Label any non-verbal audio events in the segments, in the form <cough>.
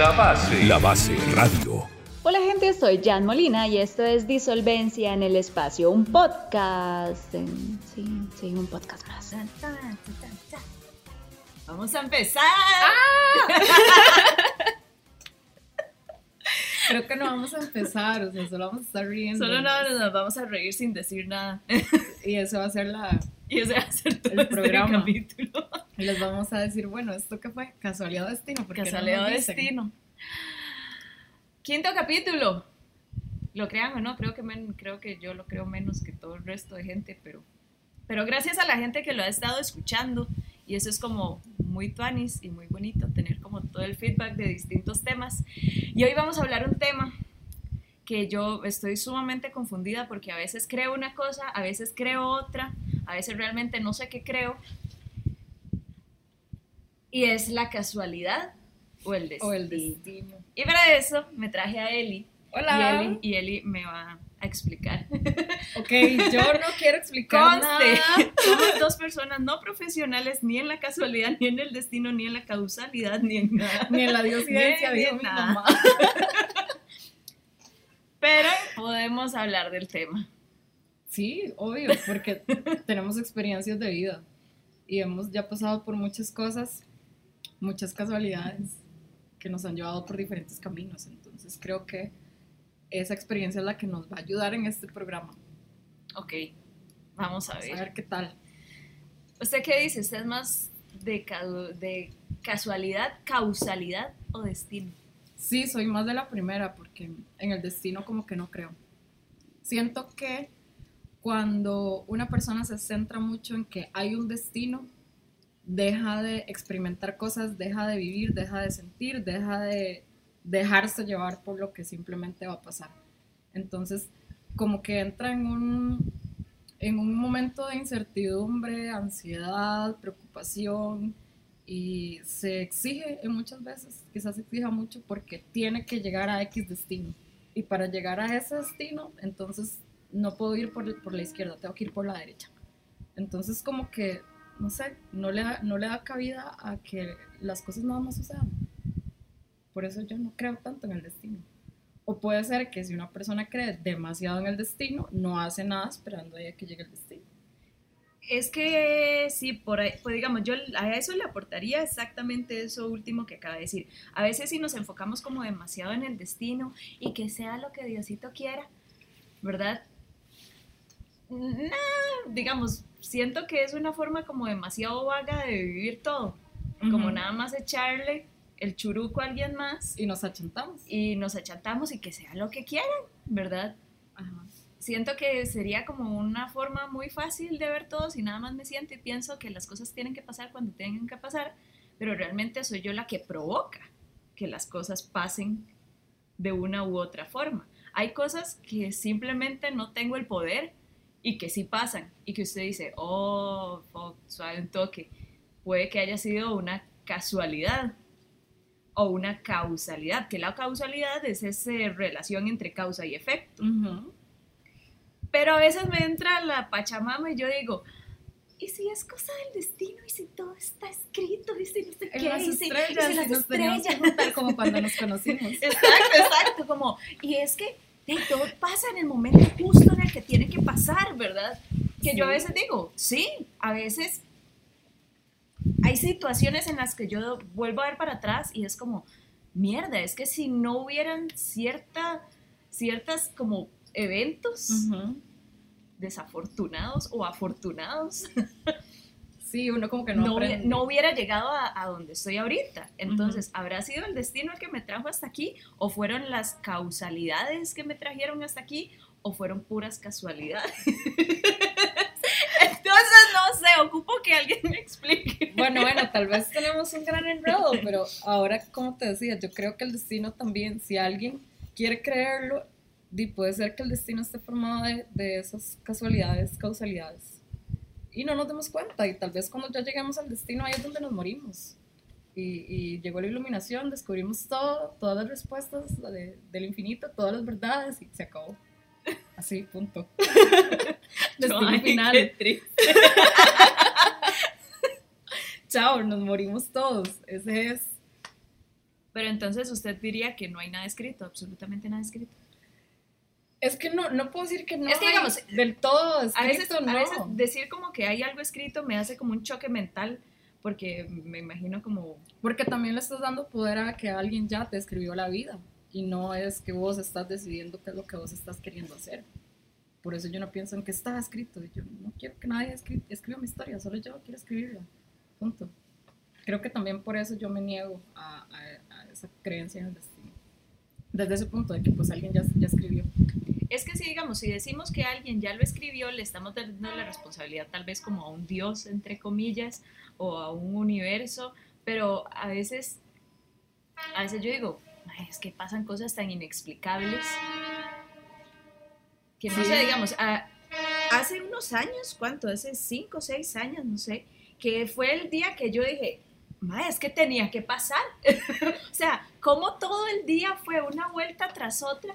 La base. La base radio. Hola gente, soy Jan Molina y esto es Disolvencia en el Espacio, un podcast. Sí, sí, un podcast más. Vamos a empezar. <laughs> <laughs> Creo que no vamos a empezar, o sea, solo vamos a estar riendo. Solo no, nos vamos a reír sin decir nada. <laughs> Y eso va a ser la, Y ese va a ser todo El este programa. capítulo. y les vamos a decir, bueno, ¿esto qué fue? Casualidad o destino. porque Casualidad o destino. Quinto capítulo. Lo crean o no, creo que, men- creo que yo lo creo menos que todo el resto de gente, pero, pero gracias a la gente que lo ha estado escuchando. Y eso es como muy tuanis y muy bonito tener como todo el feedback de distintos temas. Y hoy vamos a hablar un tema que yo estoy sumamente confundida porque a veces creo una cosa, a veces creo otra, a veces realmente no sé qué creo. Y es la casualidad o el destino. O el destino. Y para eso me traje a Eli. Hola. Y Eli, y Eli me va a explicar. Ok, yo no quiero explicar Conste, nada. somos dos personas no profesionales ni en la casualidad, ni en el destino, ni en la causalidad, ni en nada. Ni en la diosidencia, Ni- en mi nada. mamá. Pero podemos hablar del tema. Sí, obvio, porque tenemos experiencias de vida y hemos ya pasado por muchas cosas, muchas casualidades que nos han llevado por diferentes caminos. Entonces creo que esa experiencia es la que nos va a ayudar en este programa. Ok, vamos a Vamos ver. a ver qué tal. ¿Usted qué dice? ¿Usted es más de, cau- de casualidad, causalidad o destino? Sí, soy más de la primera porque en el destino como que no creo. Siento que cuando una persona se centra mucho en que hay un destino, deja de experimentar cosas, deja de vivir, deja de sentir, deja de dejarse llevar por lo que simplemente va a pasar. Entonces, como que entra en un, en un momento de incertidumbre, ansiedad, preocupación y se exige muchas veces, quizás se exija mucho porque tiene que llegar a X destino. Y para llegar a ese destino, entonces no puedo ir por, por la izquierda, tengo que ir por la derecha. Entonces como que, no sé, no le, no le da cabida a que las cosas nada más sucedan. Por eso yo no creo tanto en el destino. O puede ser que si una persona cree demasiado en el destino, no hace nada esperando a que llegue el destino. Es que sí, por ahí, pues digamos, yo a eso le aportaría exactamente eso último que acaba de decir. A veces si nos enfocamos como demasiado en el destino y que sea lo que Diosito quiera, ¿verdad? Nah, digamos, siento que es una forma como demasiado vaga de vivir todo, como nada más echarle el churuco a alguien más Y nos achantamos. y nos achatamos y que sea lo que quieran, ¿verdad? Ajá. siento que sería como una forma muy fácil de ver todo si nada más me siento y pienso que las cosas tienen que pasar cuando tienen que pasar, pero realmente soy yo la que provoca que las cosas pasen de una u otra forma. Hay cosas que simplemente no tengo el poder y que sí pasan y que usted dice, oh, fuck, suave un toque. Puede que haya sido una casualidad o una causalidad, que la causalidad es esa relación entre causa y efecto. Ujú. Pero a veces me entra la pachamama y yo digo, ¿y si es cosa del destino? ¿Y si todo está escrito? ¿Y si no sé qué? las ¿Y si, y si las nos teníamos que estrellas? juntar como cuando nos conocimos. <laughs> Exacto, exacto, como, y es que hey, todo pasa en el momento justo en el que tiene que pasar, ¿verdad? Que yo a Sí. veces digo, sí, a veces hay situaciones en las que yo vuelvo a ver para atrás y es como, mierda, es que si no hubieran cierta, ciertas como eventos desafortunados o afortunados, <laughs> Sí, uno como que no, hubiera llegado a, a donde estoy ahorita. Entonces, ¿habrá sido el destino el que me trajo hasta aquí? ¿O fueron las causalidades que me trajeron hasta aquí? ¿O fueron puras casualidades? <laughs> Sé, ocupo que alguien me explique. Bueno, bueno, tal vez tenemos un gran enredo, pero ahora, como te decía, yo creo que el destino también, si alguien quiere creerlo, di- puede ser que el destino esté formado de, de esas casualidades, causalidades. Y no nos demos cuenta, y tal vez cuando ya lleguemos al destino ahí es donde nos morimos. Y, y llegó la iluminación, descubrimos todo, todas las respuestas de- del infinito, todas las verdades, y se acabó. Así, punto. <laughs> Destino Ay, final. qué triste. <laughs> Chao, nos morimos todos. Ese es Pero entonces usted diría que no hay nada escrito, absolutamente nada escrito. Es que no, no puedo decir que no Es que, hay digamos, del todo A escrito, veces, no. a veces decir como que hay algo escrito me hace como un choque mental, porque me imagino como... Porque también le estás dando poder a que alguien ya te escribió la vida y no es que vos estás decidiendo qué es lo que vos estás queriendo hacer. Por eso yo no pienso en que está escrito. Yo no quiero que nadie escri- escriba mi historia, solo yo quiero escribirla. Punto. Creo que también por eso yo me niego a, a- a esa creencia en el destino. Desde ese punto de que pues alguien ya, ya escribió. Es que si digamos, si decimos que alguien ya lo escribió, le estamos dando la responsabilidad tal vez como a un dios, entre comillas, o a un universo, pero a veces, a veces yo digo, "Ay, es que pasan cosas tan inexplicables que no Sí. sé, digamos, a- hace unos años, ¿cuánto? Hace cinco o seis años, no sé, que fue el día que yo dije, "Ma, es que tenía que pasar. <laughs> o sea, como todo el día fue una vuelta tras otra,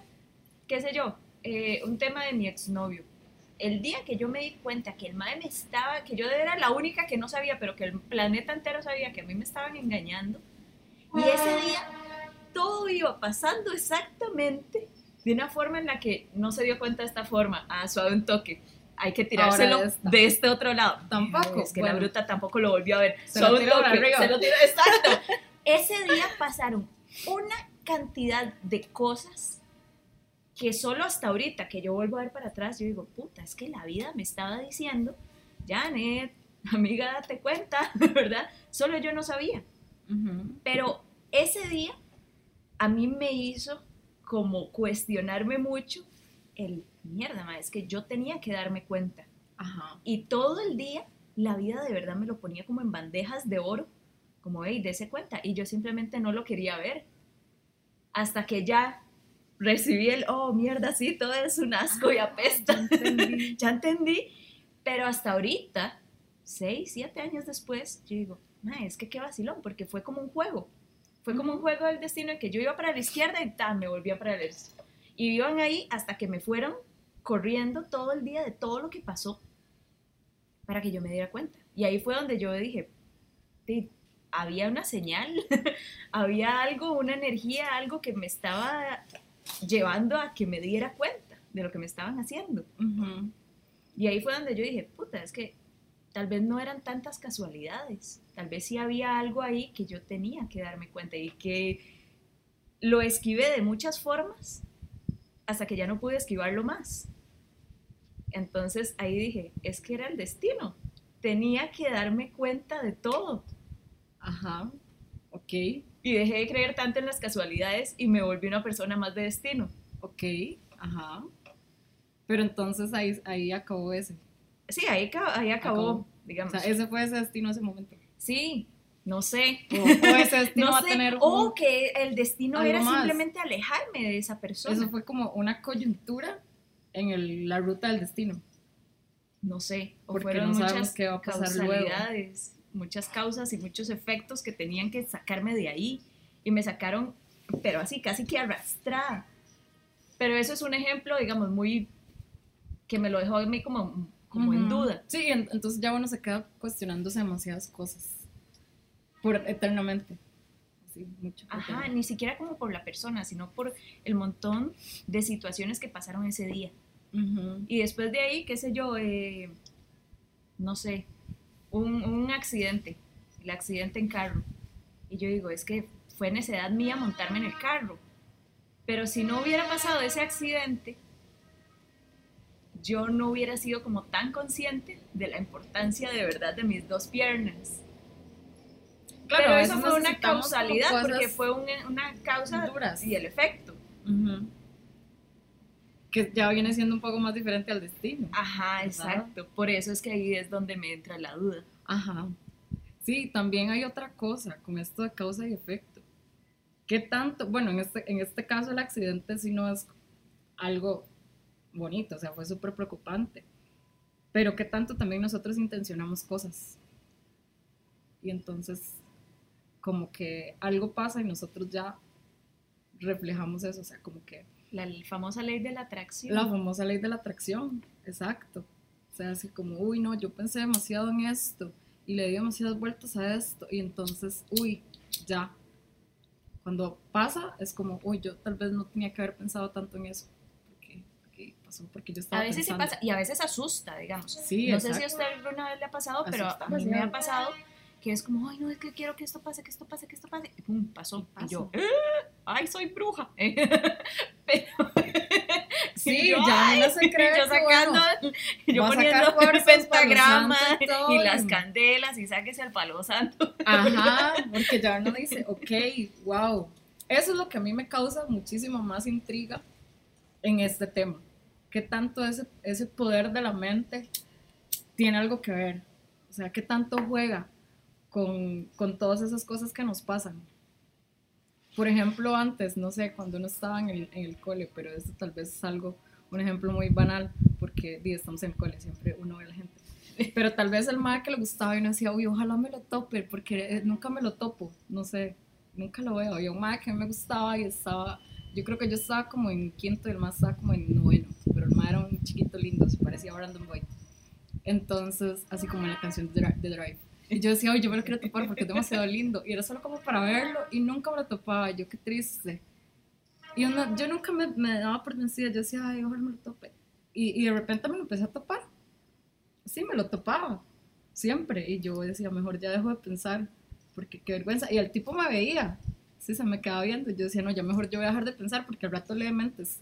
qué sé yo, eh, un tema de mi exnovio. El día que yo me di cuenta que el mae me estaba, que yo era la única que no sabía, pero que el planeta entero sabía que a mí me estaban engañando, y ese día todo iba pasando exactamente de una forma en la que no se dio cuenta de esta forma, a suave un toque. Hay que tirárselo de este otro lado. Tampoco, Es que la bruta tampoco lo volvió a ver. Se Suave lo un toque, se lo tiró- exacto. <laughs> Ese día pasaron una cantidad de cosas que solo hasta ahorita que yo vuelvo a ver para atrás, yo digo, puta, es que la vida me estaba diciendo, Janet, amiga, date cuenta, <laughs> ¿verdad? Solo yo no sabía. Pero ese día a mí me hizo como cuestionarme mucho el mierda, ma, es que yo tenía que darme cuenta. Ajá. Y todo el día la vida de verdad me lo ponía como en bandejas de oro, como, hey, dése cuenta. Y yo simplemente no lo quería ver. Hasta que ya recibí el, oh, mierda, sí, todo es un asco y apesta. Ah, ya entendí. <laughs> ya entendí. Pero hasta ahorita, seis, siete años después, yo digo, "Ma, es que qué vacilón, porque fue como un juego. Fue como un juego del destino en que yo iba para la izquierda y tan, me volvía para la derecha. Y iban ahí hasta que me fueron corriendo todo el día de todo lo que pasó para que yo me diera cuenta. Y ahí fue donde yo dije, "Ti, había una señal, <laughs> había algo, una energía, algo que me estaba llevando a que me diera cuenta de lo que me estaban haciendo. Y ahí fue donde yo dije, puta, es que tal vez no eran tantas casualidades, tal vez sí había algo ahí que yo tenía que darme cuenta y que lo esquivé de muchas formas hasta que ya no pude esquivarlo más. Entonces ahí dije, es que era el destino, tenía que darme cuenta de todo. Ajá. Ok. Y dejé de creer tanto en las casualidades y me volví una persona más de destino. Ok. Ajá. Pero entonces ahí, ahí acabó ese. Sí, ahí, ca- ahí acabó, Acabó. O digamos. sea, ese fue ese destino ese momento. Sí, no sé. O, o ese <laughs> destino no va sé, a tener o un- que el destino era más. simplemente alejarme de esa persona. Eso fue como una coyuntura en el- la ruta del destino. no sé, o Porque fueron no muchas qué va a pasar luego. causalidades, muchas causas y muchos efectos que tenían que sacarme de ahí y me sacaron, pero así casi que arrastrada. Pero eso es un ejemplo, digamos, muy que me lo dejó a mí como, como en Ujú. duda. Sí, en- entonces ya uno se queda cuestionándose demasiadas cosas. Por eternamente. Así, mucho. Ajá, eternamente. ni siquiera como por la persona, sino por el montón de situaciones que pasaron ese día. Ujú. Y después de ahí, qué sé yo, eh, no sé, un, un accidente, el accidente en carro. Y yo digo, es que fue necedad mía montarme en el carro. Pero si no hubiera pasado ese accidente, yo no hubiera sido como tan consciente de la importancia de verdad de mis dos piernas. Claro, Pero eso fue una causalidad porque fue un- una causa duras. y el efecto. Que ya viene siendo un poco más diferente al destino. Ajá, ¿Verdad? exacto. Por eso es que ahí es donde me entra la duda. Ajá. Sí, también hay otra cosa con esto de causa y efecto. ¿Qué tanto? Bueno, en este, en este caso el accidente sí no es algo bonito, o sea, fue súper preocupante. Pero ¿qué tanto también nosotros intencionamos cosas? Y entonces, como que algo pasa y nosotros ya reflejamos eso, o sea, como que La famosa ley de la atracción. la famosa ley de la atracción, exacto. O sea, así como, uy, no, yo pensé demasiado en esto y le di demasiadas vueltas a esto y entonces, uy, ya, Cuando pasa, es como, uy, yo tal vez no tenía que haber pensado tanto en eso. Pasó, porque yo estaba A veces sí pensando. pasa, y a veces asusta, digamos. Sí, no sé si a exacto. usted alguna vez le ha pasado, pero Asusta a mí me ha pasado que es como, ay, no, es que quiero que esto pase, que esto pase, que esto pase. Y pum, pasó. Y, pasa. yo, "Eh, ay, soy bruja. <laughs> pero. Sí, <laughs> y yo, ya "Ay", uno se <laughs> cree y yo sacando, bueno, y yo poniendo el pentagrama y y las y- candelas y sáquese al palo santo. Ajá, porque ya uno dice, ok, wow. Eso es lo que a mí me causa muchísimo más intriga en este tema. ¿Qué tanto ese, ese poder de la mente tiene algo que ver? O sea, ¿qué tanto juega con, con todas esas cosas que nos pasan? Por ejemplo, antes, no sé, cuando uno estaba en el, en el cole, pero esto tal vez es algo, un ejemplo muy banal, porque estamos en el cole, siempre uno ve a la gente. Pero tal vez el mae que le gustaba y uno decía, uy, ojalá me lo tope, porque eh, nunca me lo topo, no sé, nunca lo veo. Había un mae que me gustaba y estaba, yo creo que yo estaba como en quinto y el mae estaba como en noveno, pero el mae era un chiquito lindo, se parecía a Brandon Boyd. Entonces, así como en la canción de Dri- de Drive. Y yo decía, oye, yo me lo quiero topar porque es demasiado lindo. Y era solo como para verlo y nunca me lo topaba. Yo, qué triste. Y uno- yo nunca me, me daba por vencida. Yo decía, ay, ojalá me lo tope. Y, y de repente me lo empecé a topar. Sí, me lo topaba. Siempre. Y yo decía, mejor ya dejo de pensar. Porque qué vergüenza. Y el tipo me veía. Sí, se me quedaba viendo. Yo decía, no, ya mejor yo voy a dejar de pensar porque al rato lee mentes.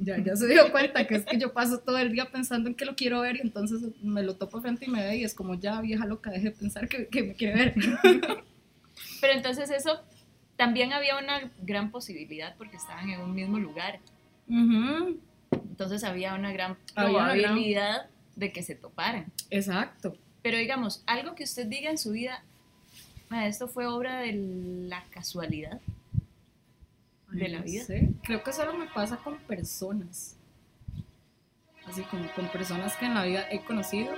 <laughs> Ya, ya se dio cuenta que es que yo paso todo el día pensando en que lo quiero ver y entonces me lo topo frente y me ve y es como ya vieja loca, deje de pensar que, que me quiere ver. <laughs> Pero entonces eso también había una gran posibilidad porque estaban en un mismo lugar. Ujú, Entonces había una gran Había una gran- probabilidad de que se toparan. Exacto. Pero digamos, algo que usted diga en su vida, "Ma, esto fue obra de la casualidad. De la vida. Creo que solo me pasa con personas. Así como con personas que en la vida he conocido,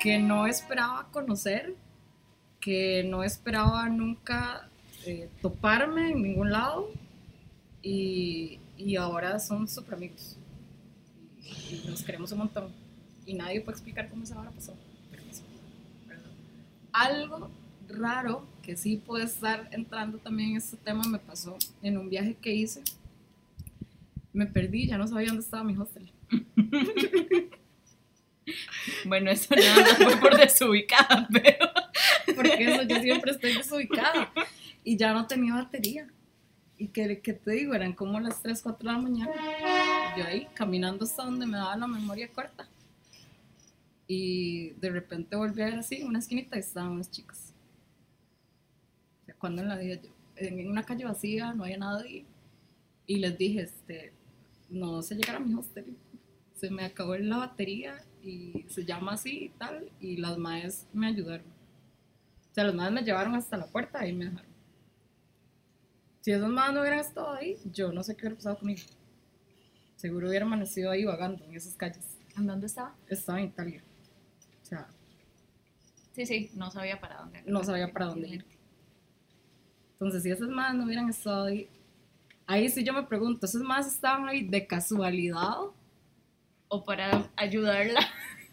que no esperaba conocer, que no esperaba nunca eh, toparme en ningún lado y, y ahora son súper amigos. Y, y nos queremos un montón. Y nadie puede explicar cómo esa hora pasó. Algo raro que sí puede estar entrando también en este tema me pasó en un viaje que hice. Me perdí, ya no sabía dónde estaba mi hostel. <laughs> Bueno, eso nada más fue por desubicada, <laughs> pero... Porque eso yo siempre estoy desubicada. Y ya no tenía batería. Y que, que te digo, eran como las 3, 4 de la mañana. Yo ahí caminando hasta donde me daba la memoria corta. Y de repente volví a ver así, una esquinita y estaban unas chicas. Cuando en la vida yo, en una calle vacía, no había nadie. Y les dije, este, no sé llegar a mi hostel. Se me acabó la batería y se llama así y tal. Y las maes me ayudaron. O sea, los maes me llevaron hasta la puerta y me dejaron. Si esos maes no hubieran estado ahí, yo no sé qué hubiera pasado conmigo. Seguro hubiera amanecido ahí vagando en esas calles. ¿En dónde estaba? Estaba en Italia. O sea, Sí, sí, no sabía para dónde. no sabía para dónde ir. Entonces, si esos más no hubieran estado ahí, ahí sí yo me pregunto, ¿esos más estaban ahí de casualidad? O para ayudarla.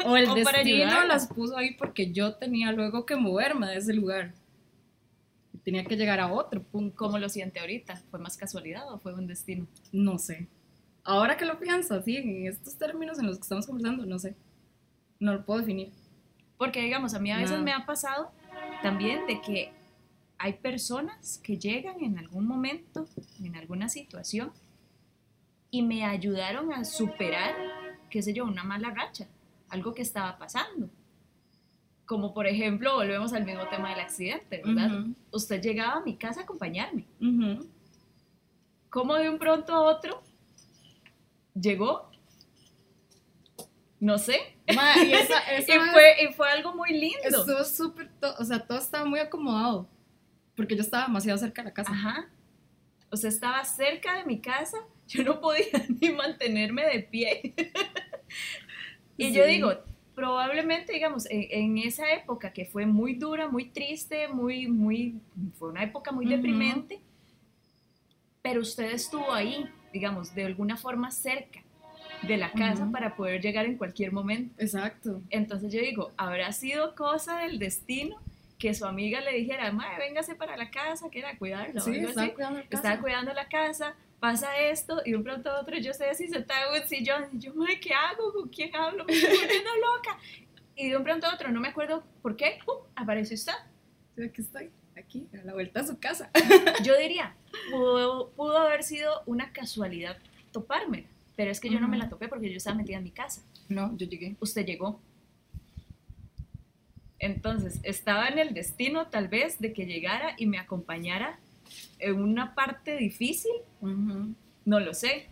¿O el <laughs> O destino las puso ahí porque yo tenía luego que moverme de ese lugar? Tenía que llegar a otro punto. ¿Cómo lo siente ahorita? ¿Fue más casualidad o fue un destino? No sé. Ahora que lo pienso, así, en estos términos en los que estamos conversando, no sé. No lo puedo definir. Porque, digamos, a mí a veces No. me ha pasado también de que hay personas que llegan en algún momento, en alguna situación, y me ayudaron a superar, qué sé yo, una mala racha, algo que estaba pasando. Como por ejemplo, volvemos al mismo tema del accidente, ¿verdad? Usted llegaba a mi casa a acompañarme. Ujú. ¿Cómo de un pronto a otro llegó? No sé. Ma, y esa, <laughs> esa Y vez fue, y fue algo muy lindo. estuvo súper, o sea, todo estaba muy acomodado. Porque yo estaba demasiado cerca de la casa. Ajá. O sea, estaba cerca de mi casa, <laughs> yo no podía <laughs> ni mantenerme de pie. <laughs> y yo Sí. digo, probablemente, digamos, en, en esa época que fue muy dura, muy triste, muy, muy, fue una época muy Ujú. deprimente, pero usted estuvo ahí, digamos, de alguna forma cerca de la casa Ujú. para poder llegar en cualquier momento. Exacto. Entonces yo digo, ¿habrá sido cosa del destino que su amiga le dijera, madre, véngase para la casa, que era cuidarla. o Sí, algo estaba así. cuidando la casa. Estaba cuidando la casa, pasa esto, y de un pronto a otro yo estoy así sentada en un sillón, y yo, madre, ¿qué hago? ¿Con quién hablo? Me estoy volviendo <laughs> loca. Y de un pronto a otro, no me acuerdo por qué, ¡pum! apareció usted. Sí, aquí estoy, aquí, a la vuelta a su casa. <laughs> Yo diría, pudo, pudo haber sido una casualidad topármela, pero es que yo no me la topé porque yo estaba metida en mi casa. No, yo llegué. Usted llegó. Entonces, estaba en el destino tal vez de que llegara y me acompañara en una parte difícil, no lo sé.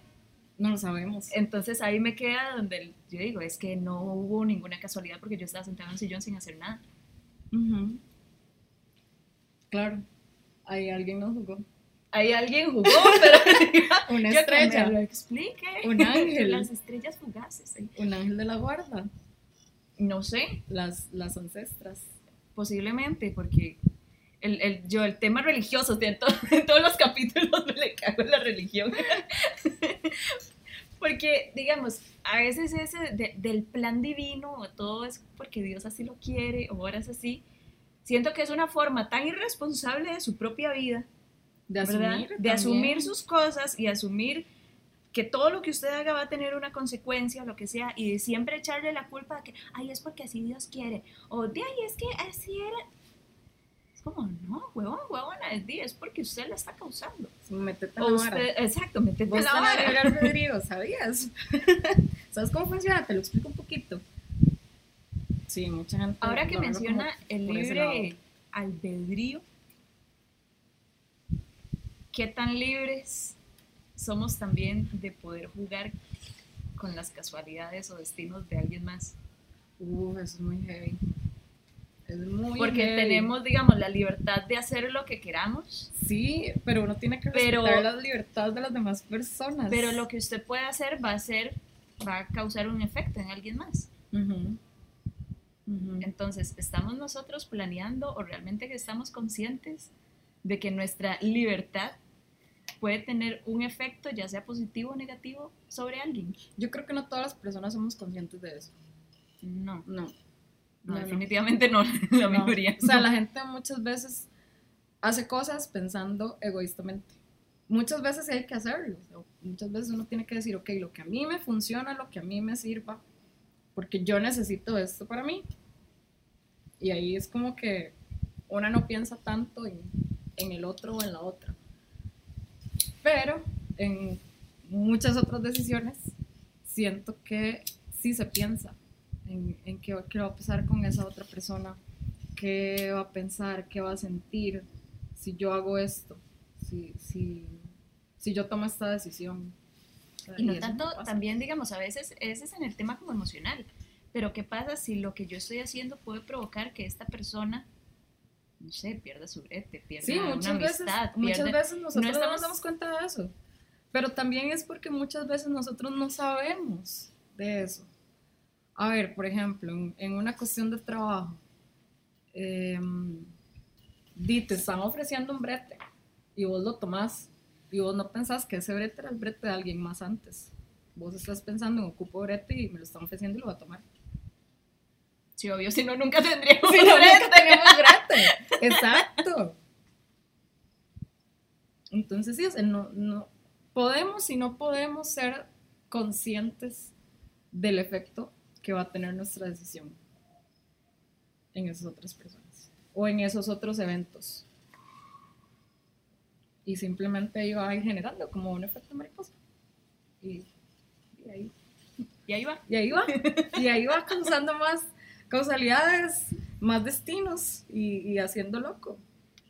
No lo sabemos. Entonces ahí me queda donde yo digo, es que no hubo ninguna casualidad porque yo estaba sentada en un sillón sin hacer nada. Claro, ahí alguien nos jugó. Ahí alguien jugó, pero <laughs> Una <laughs> yo que me estrella. lo explique. Un <laughs> ángel. Las estrellas fugaces. ¿eh? Un ángel de la guarda. No sé, Las, las ancestras. posiblemente, porque el, el- yo el tema religioso, de to- <laughs> en todos los capítulos me le cago en la religión. <laughs> porque, digamos, a veces ese de- del plan divino, o todo es porque Dios así lo quiere, o ahora es así, siento que es una forma tan irresponsable de su propia vida, De ¿verdad? asumir. de asumir sus cosas y asumir que todo lo que usted haga va a tener una consecuencia o lo que sea, y de siempre echarle la culpa de que, ay, es porque así Dios quiere, o de ay, es que así era. Es como, no, huevón, huevona, es, di, es porque usted la está causando. Métete en O la vara. usted, exacto, métete Vos la libre albedrío, <laughs> ¿sabías? <laughs> ¿Sabes cómo funciona? Te lo explico un poquito. Sí, mucha gente. Ahora que menciona el libre albedrío, ¿qué tan libres somos también de poder jugar con las casualidades o destinos de alguien más? Uf, eso es muy heavy. Es muy Porque heavy. tenemos, digamos, la libertad de hacer lo que queramos, Sí, pero uno tiene que Pero- respetar las libertades de las demás personas. pero lo que usted puede hacer va a ser, va a causar un efecto en alguien más. Ujú. Ujú. Entonces, ¿estamos nosotros planeando o realmente que estamos conscientes de que nuestra libertad puede tener un efecto, ya sea positivo o negativo, sobre alguien? Yo creo que no todas las personas somos conscientes de eso. No, No. no, No, no. definitivamente no, <laughs> la mayoría. O sea, la gente muchas veces hace cosas pensando egoístamente. Muchas veces hay que hacerlo. muchas veces uno tiene que decir, ok, lo que a mí me funciona, lo que a mí me sirva, porque yo necesito esto para mí. Y ahí es como que una no piensa tanto en, en el otro o en la otra. Pero en muchas otras decisiones siento que sí se piensa en, en qué, qué va a pasar con esa otra persona, qué va a pensar, qué va a sentir si yo hago esto, si, si, si yo tomo esta decisión. Y no eso tanto, también, digamos, a veces ese es en el tema como emocional. Pero ¿qué pasa si lo que yo estoy haciendo puede provocar que esta persona, no sé, pierda su brete, pierda Sí, una veces, amistad, muchas veces nosotros no, estamos- nos damos cuenta de eso. Pero también es porque muchas veces nosotros no sabemos de eso. A ver, por ejemplo, en, en una cuestión de trabajo, di, te están ofreciendo un brete y vos lo tomás y vos no pensás que ese brete era el brete de alguien más antes. Vos estás pensando en ocupo brete y me lo están ofreciendo y lo voy a tomar. Sí, obvio, si no, nunca tendríamos Sí, no, brete. nunca tenemos brete. Exacto. Entonces, sí, o sea, no, no podemos y no podemos ser conscientes del efecto que va a tener nuestra decisión en esas otras personas o en esos otros eventos. Y simplemente ahí va generando como un efecto mariposa. Y, y ahí Y ahí va. y ahí va, y ahí va causando más causalidades, más destinos y, y haciendo loco.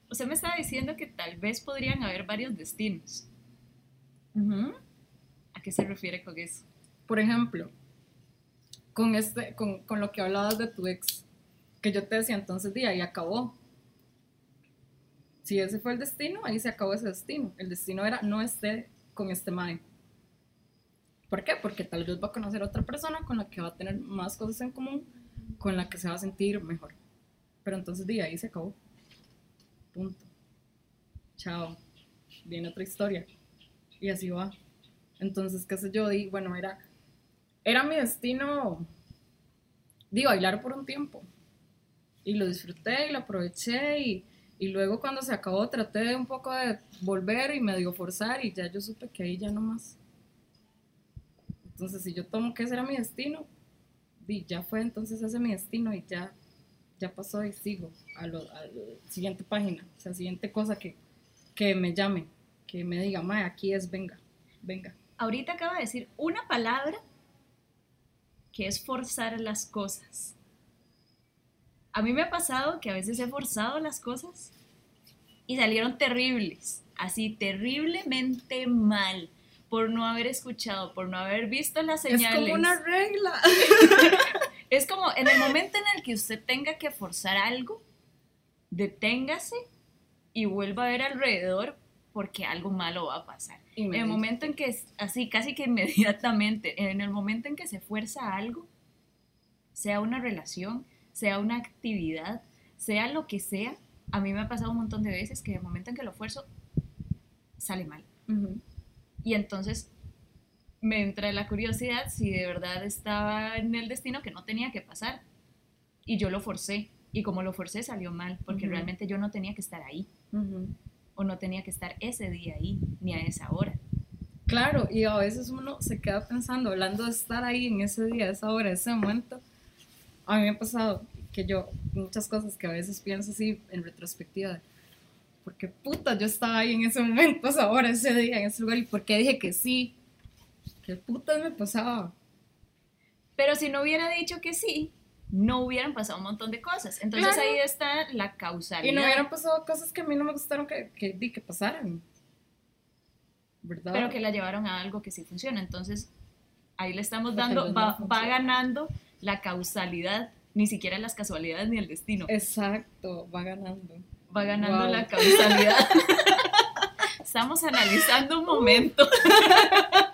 Usted me estaba diciendo que tal vez podrían haber varios destinos. ¿A qué se refiere con eso? Por ejemplo, con, este, con, con lo que hablabas de tu ex, que yo te decía entonces, día, y acabó. Si ese fue el destino, ahí se acabó ese destino. El destino era no esté con este mae. ¿Por qué? Porque tal vez va a conocer a otra persona con la que va a tener más cosas en común, con la que se va a sentir mejor. Pero entonces, día, ahí se acabó. Punto. Chao. Viene otra historia. Y así va. Entonces, qué sé yo, di, bueno, era, era mi destino, di, bailar por un tiempo. y lo disfruté y lo aproveché y, y luego cuando se acabó traté de un poco de volver y medio forzar y ya yo supe que ahí ya no más. Entonces si yo tomo que ese era mi destino, y ya fue entonces ese es mi destino y ya, ya pasó y sigo a, lo, a la siguiente página, o sea, siguiente cosa que, que me llame, que me diga, mae, aquí es, venga, venga. Ahorita acaba de decir una palabra que es forzar las cosas. A mí me ha pasado que a veces he forzado las cosas y salieron terribles, así terriblemente mal, por no haber escuchado, por no haber visto las señales. Es como una regla. <laughs> Es como en el momento en el que usted tenga que forzar algo, deténgase y vuelva a ver alrededor porque algo malo va a pasar. En el momento en que, es así, casi que <laughs> inmediatamente, en el momento en que se fuerza algo, sea una relación, sea una actividad, sea lo que sea, a mí me ha pasado un montón de veces que en el momento en que lo fuerzo, sale mal. Y entonces me entra la curiosidad si de verdad estaba en el destino que no tenía que pasar. Y yo lo forcé. Y como lo forcé salió mal, porque Ujú. realmente yo no tenía que estar ahí. Ujú. O no tenía que estar ese día ahí, ni a esa hora. Claro, y a veces uno se queda pensando, hablando de estar ahí en ese día, esa hora, ese momento. A mí me ha pasado que yo, muchas cosas que a veces pienso así en retrospectiva, de, ¿por qué puta yo estaba ahí en ese momento, esa hora, ese día, en ese lugar? ¿Y por qué dije que sí? ¿Qué putas me pasaba? Pero si no hubiera dicho que sí, no hubieran pasado un montón de cosas. Entonces Claro. ahí está la causalidad. Y no hubieran pasado cosas que a mí no me gustaron que, que, que pasaran. ¿Verdad? pero que la llevaron a algo que sí funciona. Entonces, ahí le estamos dando, vez no va, va ganando la causalidad, ni siquiera las casualidades ni el destino. Exacto, va ganando. Va ganando Wow. la causalidad. <laughs> Estamos analizando un momento. <laughs>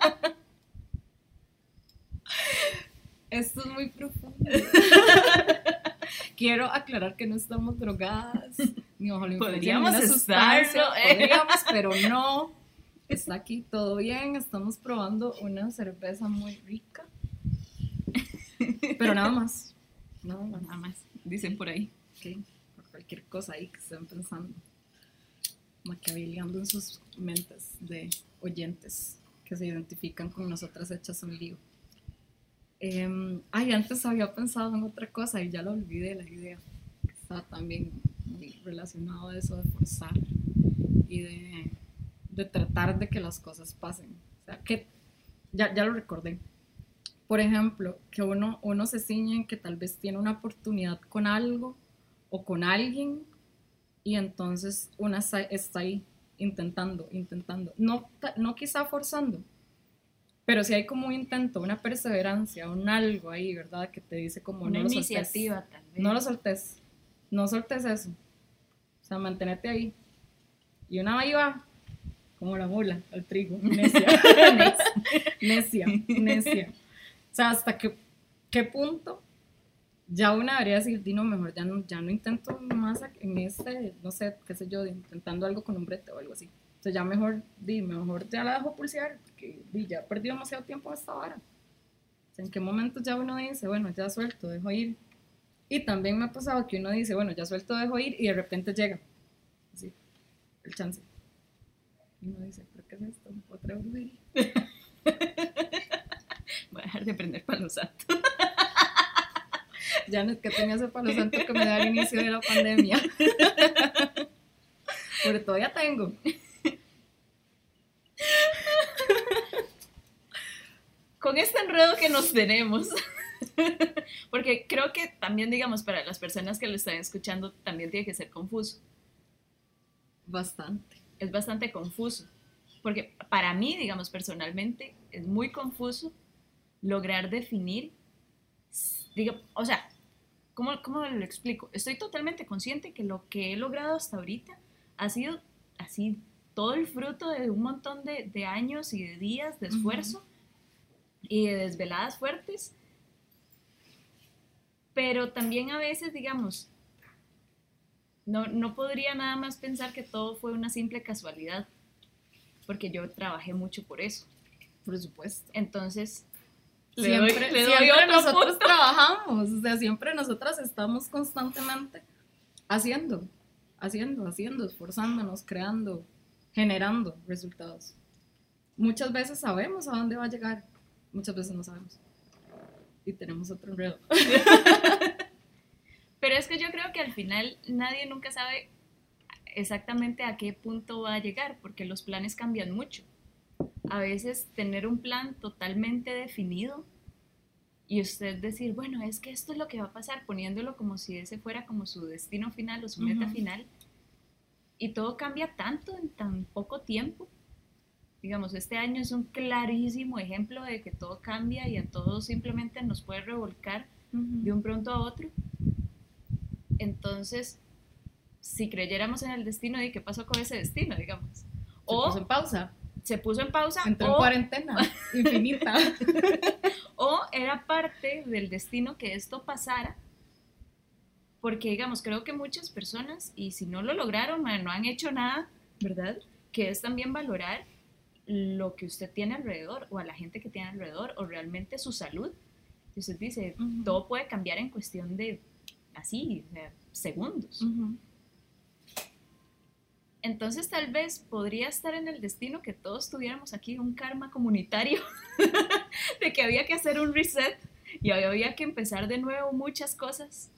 Esto es muy profundo. <laughs> Quiero aclarar que no estamos drogadas, ni bajo la Podríamos estarlo, ¿eh? Podríamos, <laughs> pero no. Está aquí todo bien. Estamos probando una cerveza muy rica. Pero nada más. Nada más. Nada más, dicen por ahí. Ok, Por cualquier cosa ahí que estén pensando. Maquiaveliando en sus mentes de oyentes que se identifican con nosotras hechas un lío. Em, ay, antes había pensado en otra cosa y ya lo olvidé la idea. Estaba también relacionado a eso de forzar y de, de tratar de que las cosas pasen. O sea, que ya, ya lo recordé. Por ejemplo, que uno, uno se ciñe en que tal vez tiene una oportunidad con algo o con alguien y entonces una está, está ahí intentando, intentando. No, no quizá forzando, pero si hay como un intento, una perseverancia, un algo ahí, ¿verdad? Que te dice como Una no lo iniciativa, tal vez. No lo soltes. No soltes eso. O sea, mantenete ahí. Y una ahí va, como la mula, al trigo. <laughs> Necia. necia, necia. O sea, hasta que, qué punto ya una debería decir, Dino, mejor ya no, ya no intento más en este, no sé, qué sé yo, intentando algo con un brete o algo así. Sea, ya mejor, di, mejor ya la dejo pulsear, porque di, ya perdí demasiado tiempo en esta hora. O sea, en qué momento ya uno dice, bueno, ya suelto, dejo ir. Y también me ha pasado que uno dice, bueno, ya suelto, dejo ir, y de repente llega. Así, el chance. Y uno dice, ¿pero qué es esto? Otra brujería. <laughs> Voy a dejar de prender palo santo. <laughs> Ya no es que tenía ese palo santo que me da al inicio de la pandemia. <laughs> Pero todavía tengo. Con este enredo que nos tenemos. <laughs> Porque creo que también, digamos, para las personas que lo están escuchando, también tiene que ser confuso. Bastante. Es bastante confuso. Porque para mí, digamos, personalmente, es muy confuso lograr definir, o sea, ¿cómo, ¿cómo lo explico? Estoy totalmente consciente que lo que he logrado hasta ahorita ha sido así, todo el fruto de un montón de, de años y de días de esfuerzo y de desveladas fuertes. Pero también a veces, digamos, no, no podría nada más pensar que todo fue una simple casualidad, porque yo trabajé mucho por eso. Por supuesto. Entonces, Le doy- siempre, le doy siempre otro nosotros punto. trabajamos, o sea, siempre nosotras estamos constantemente haciendo, haciendo, haciendo, esforzándonos, creando, generando resultados. Muchas veces sabemos a dónde va a llegar, muchas veces no sabemos. Y tenemos otro enredo. <laughs> Pero es que yo creo que al final nadie nunca sabe exactamente a qué punto va a llegar, porque los planes cambian mucho. A veces tener un plan totalmente definido y usted decir, bueno, es que esto es lo que va a pasar, poniéndolo como si ese fuera como su destino final o su meta final, y todo cambia tanto en tan poco tiempo. Digamos, este año es un clarísimo ejemplo de que todo cambia y a todos simplemente nos puede revolcar de un pronto a otro. Entonces, si creyéramos en el destino, ¿y qué pasó con ese destino, digamos? Se O puso en pausa, se puso en pausa, entró en o, cuarentena <laughs> infinita. <laughs> o era parte del destino que esto pasara, porque, digamos, creo que muchas personas, y si no lo lograron, no han hecho nada, ¿verdad? Que es también valorar lo que usted tiene alrededor, o a la gente que tiene alrededor, o realmente su salud. Si usted dice, todo puede cambiar en cuestión de, así, o sea, segundos. Entonces tal vez podría estar en el destino que todos tuviéramos aquí un karma comunitario <laughs> de que había que hacer un reset y había que empezar de nuevo muchas cosas.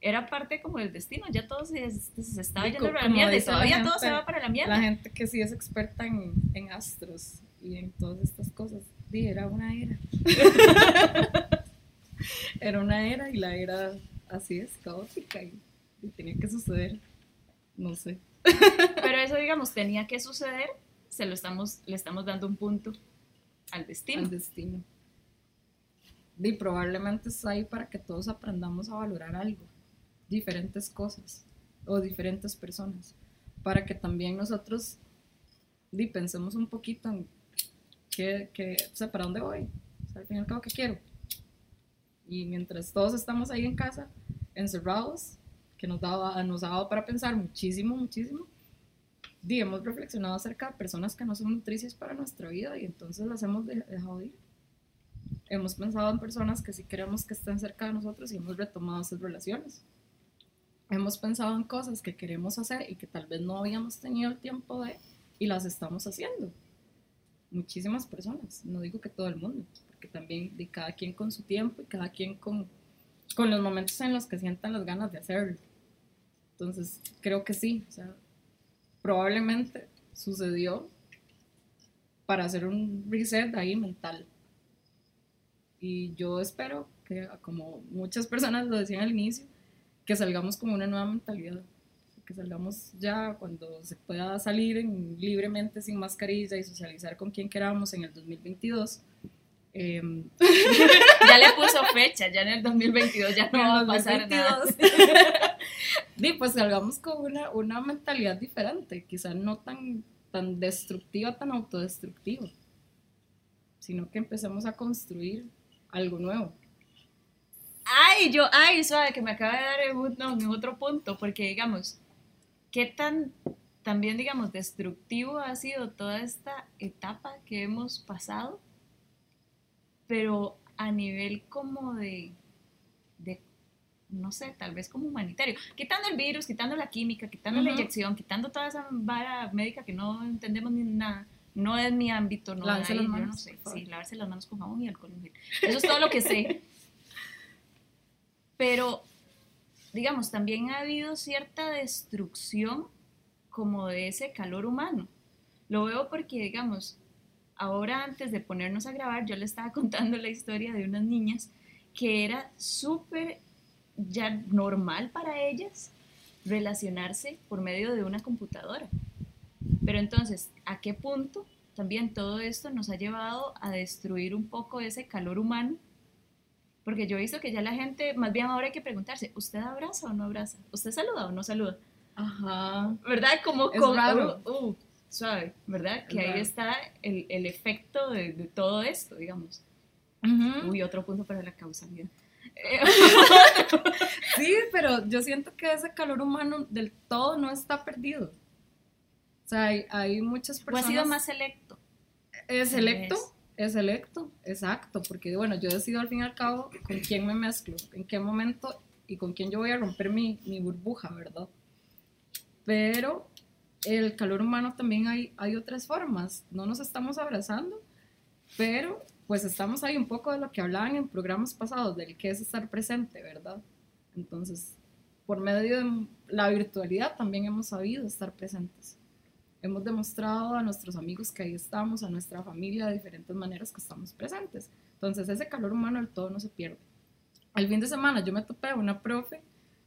Era parte como del destino, ya todo se, se estaba yendo para la mierda y todavía todo se va para la mierda. La gente que sí es experta en, en astros y en todas estas cosas. Sí, era una era. <laughs> era una era y la era así es, caótica y, y tenía que suceder. No sé. Pero eso, digamos, tenía que suceder, se lo estamos, le estamos dando un punto al destino. Al destino. Y probablemente está ahí para que todos aprendamos a valorar algo, diferentes cosas o diferentes personas, para que también nosotros di, pensemos un poquito en qué, qué, o sea, para dónde voy, o sea, al fin y al cabo, qué quiero. Y mientras todos estamos ahí en casa, encerrados, que nos, daba, nos ha dado para pensar muchísimo, muchísimo, di, hemos reflexionado acerca de personas que no son nutricias para nuestra vida y entonces las hemos de- dejado ir. Hemos pensado en personas que sí queremos que estén cerca de nosotros y hemos retomado esas relaciones. Hemos pensado en cosas que queremos hacer y que tal vez no habíamos tenido el tiempo de y las estamos haciendo. Muchísimas personas, no digo que todo el mundo, porque también de cada quien con su tiempo y cada quien con, con los momentos en los que sientan las ganas de hacerlo. Entonces, creo que sí, o sea, probablemente sucedió para hacer un reset ahí mental. Y yo espero que, como muchas personas lo decían al inicio, que salgamos con una nueva mentalidad. Que salgamos ya cuando se pueda salir en- libremente sin mascarilla y socializar con quien queramos en el 2022. Em, <laughs> Ya le puso <laughs> fecha, ya en el 2022 ya no va a pasar nada. <laughs> 2022. Di, pues salgamos con una, una mentalidad diferente, quizás no tan, tan destructiva, tan autodestructiva, sino que empecemos a construir algo nuevo. Ay, yo, ay, suave, que me acaba de dar un- no, otro punto, porque digamos, ¿qué tan también, digamos, destructivo ha sido toda esta etapa que hemos pasado? Pero a nivel como de, de no sé, tal vez como humanitario, quitando el virus, quitando la química, quitando la Ujú. inyección, quitando toda esa vara médica que no entendemos ni nada, no es mi ámbito, no ahí, las yo no manos, sé, sí, lavarse las manos con jabón y alcohol. Eso es todo lo que sé. <laughs> Pero, digamos, también ha habido cierta destrucción como de ese calor humano. Lo veo porque, digamos, ahora antes de ponernos a grabar, yo le estaba <laughs> contando la historia de unas niñas que era súper ya normal para ellas relacionarse por medio de una computadora. Pero entonces, ¿a qué punto también todo esto nos ha llevado a destruir un poco ese calor humano? Porque yo he visto que ya la gente, más bien ahora hay que preguntarse, ¿usted abraza o no abraza? ¿Usted saluda o no saluda? Ajá. ¿Verdad? Como Es con- raro. uh, uh, suave, ¿verdad? Que Es ahí está el, el efecto de, de todo esto, digamos. Uy, otro punto para la causalidad. <laughs> Sí, pero yo siento que ese calor humano del todo no está perdido. O sea, hay, hay muchas o ha personas. sido más selecto. eh, selecto, vez. Es electo, exacto, porque bueno, yo decido al fin y al cabo con quién me mezclo, en qué momento y con quién yo voy a romper mi, mi burbuja, ¿verdad? Pero el calor humano también hay, hay otras formas, no nos estamos abrazando, pero pues estamos ahí un poco de lo que hablaban en programas pasados, del que es estar presente, ¿verdad? Entonces, por medio de la virtualidad también hemos sabido estar presentes hemos demostrado a nuestros amigos que ahí estamos, a nuestra familia, de diferentes maneras que estamos presentes. Entonces ese calor humano del todo no se pierde. El fin de semana yo me topé a una profe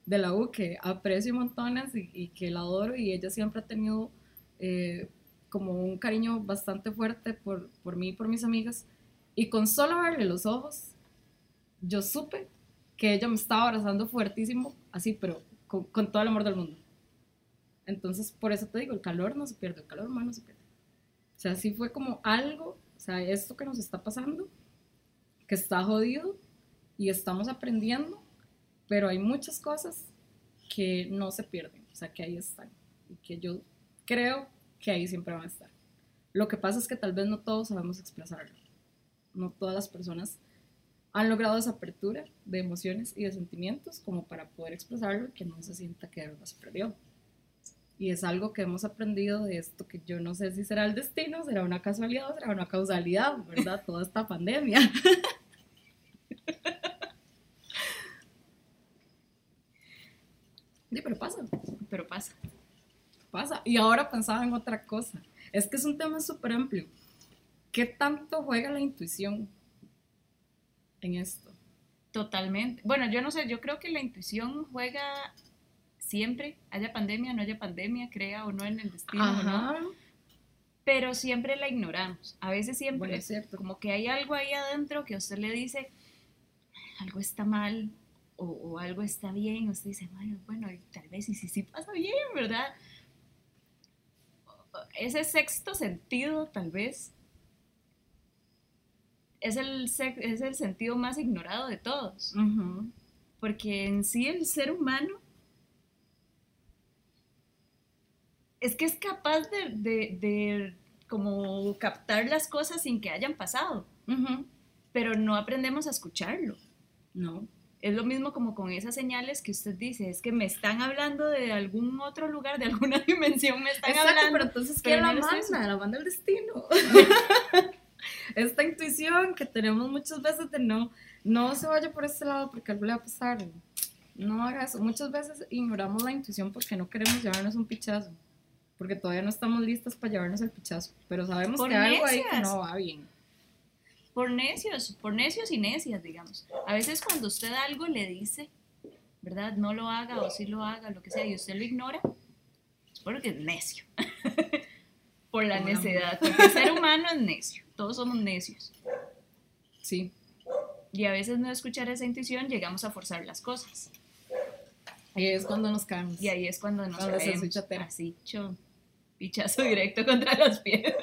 de la U que aprecio montones y, que la adoro y ella siempre ha tenido eh, como un cariño bastante fuerte por, por mí y por mis amigas. Y con solo verle los ojos, yo supe que ella me estaba abrazando fuertísimo, así, pero con, con todo el amor del mundo. Entonces, por eso te digo, el calor no se pierde, el calor humano no se pierde. O sea, sí fue como algo, o sea, esto que nos está pasando, que está jodido y estamos aprendiendo, pero hay muchas cosas que no se pierden, o sea, que ahí están y que yo creo que ahí siempre van a estar. Lo que pasa es que tal vez no todos sabemos expresarlo. No todas las personas han logrado esa apertura de emociones y de sentimientos como para poder expresarlo y que no se sienta que algo se perdió. Y es algo que hemos aprendido de esto, que yo no sé si será el destino, será una casualidad o será una causalidad, ¿verdad? <laughs> Toda esta pandemia. Sí, pero pasa. Pero pasa. Pasa. Y ahora pensaba en otra cosa. Es que es un tema súper amplio. ¿Qué tanto juega la intuición en esto? Totalmente. Bueno, yo no sé, yo creo que la intuición juega siempre, haya pandemia, no haya pandemia, crea o no en el destino, ¿no? Pero siempre la ignoramos. A veces siempre es cierto. como que hay algo ahí adentro que usted le dice, algo está mal o, algo está bien. Usted dice, bueno, bueno, tal vez y si sí pasa bien, ¿verdad? Ese sexto sentido, tal vez, es el, es el sentido más ignorado de todos. Porque en sí el ser humano es que es capaz de, como captar las cosas sin que hayan pasado, pero no aprendemos a escucharlo. No. Es lo mismo como con esas señales que usted dice, es que me están hablando de algún otro lugar, de alguna <laughs> dimensión, me están hablando. pero entonces, ¿qué la manda? La manda el destino. <laughs> Esta intuición que tenemos muchas veces de no, no se vaya por este lado porque algo le va a pasar. No haga eso. Muchas veces ignoramos la intuición porque no queremos llevarnos un pichazo porque todavía no estamos listas para llevarnos el pichazo, pero sabemos que algo ahí que no va bien. Por necios, por necios y necias, digamos. A veces cuando usted algo le dice, ¿verdad? No lo haga o sí lo haga, lo que sea, y usted lo ignora, es porque es necio. <laughs> por la necedad, porque el ser <laughs> humano es necio, todos somos necios. Sí. Y a veces no escuchar esa intuición llegamos a forzar las cosas. Ahí es cuando nos caemos. Y ahí es cuando nos cuando caemos. Así, chon pichazo directo contra las piedras.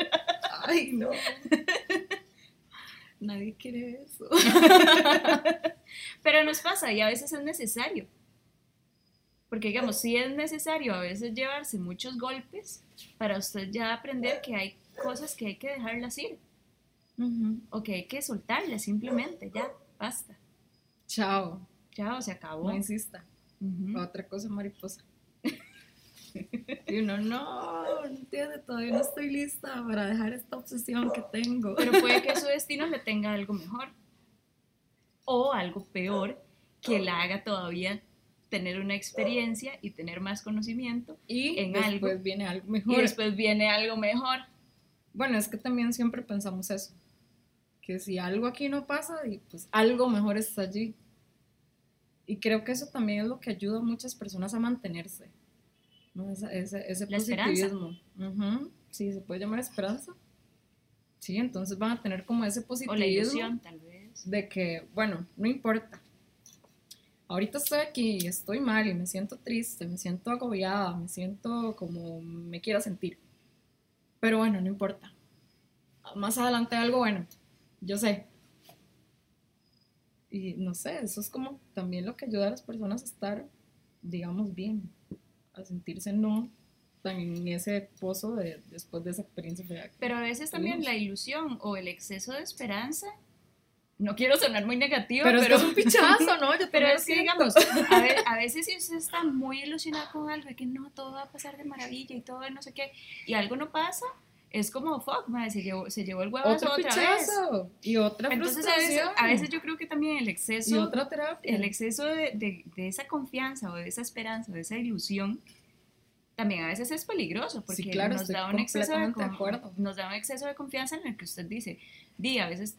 Ay, no. <laughs> Nadie quiere eso. <laughs> Pero nos pasa y a veces es necesario. Porque digamos, sí es necesario a veces llevarse muchos golpes para usted ya aprender que hay cosas que hay que dejarlas ir. O que hay que soltarlas simplemente, ya, basta. Chao. Chao, se acabó. No insista. Otra cosa mariposa. Y uno, no, no entiende, todavía no estoy lista para dejar esta obsesión que tengo. Pero puede que su destino le tenga algo mejor. O algo peor, que la haga todavía tener una experiencia y tener más conocimiento y en después viene algo mejor. Y después viene algo mejor. Bueno, es que también siempre pensamos eso, que si algo aquí no pasa, pues algo mejor está allí. Y creo que eso también es lo que ayuda a muchas personas a mantenerse. Ese, ese, positivismo. Sí, se puede llamar esperanza. Sí, entonces van a tener como ese positivismo. tal vez. De que, bueno, no importa. Ahorita estoy aquí y estoy mal y me siento triste, me siento agobiada, me siento como me quiero sentir. Pero bueno, no importa. Más adelante algo bueno, yo sé. Y no sé, eso es como también lo que ayuda a las personas a estar, digamos, bien a sentirse no tan en ese pozo de, después de esa experiencia fea. Pero a veces también la ilusión o el exceso de esperanza, no quiero sonar muy negativa, Pero, pero, es que es un <laughs> pichazo, ¿no? Yo pero es que digamos, a, a veces si usted está muy ilusionado con algo y que no, todo va a pasar de maravilla y todo no sé qué, y algo no pasa, es como, fuck, madre, se llevó, se llevó el Otro otra vez. Y otra Entonces a veces, a veces yo creo que también el Y exceso, otra terapia. el exceso de, de- de esa confianza o de esa esperanza o de esa ilusión, también a veces es peligroso porque Sí, claro, nos, da un exceso de, nos da un exceso de confianza en el que usted dice, di, a veces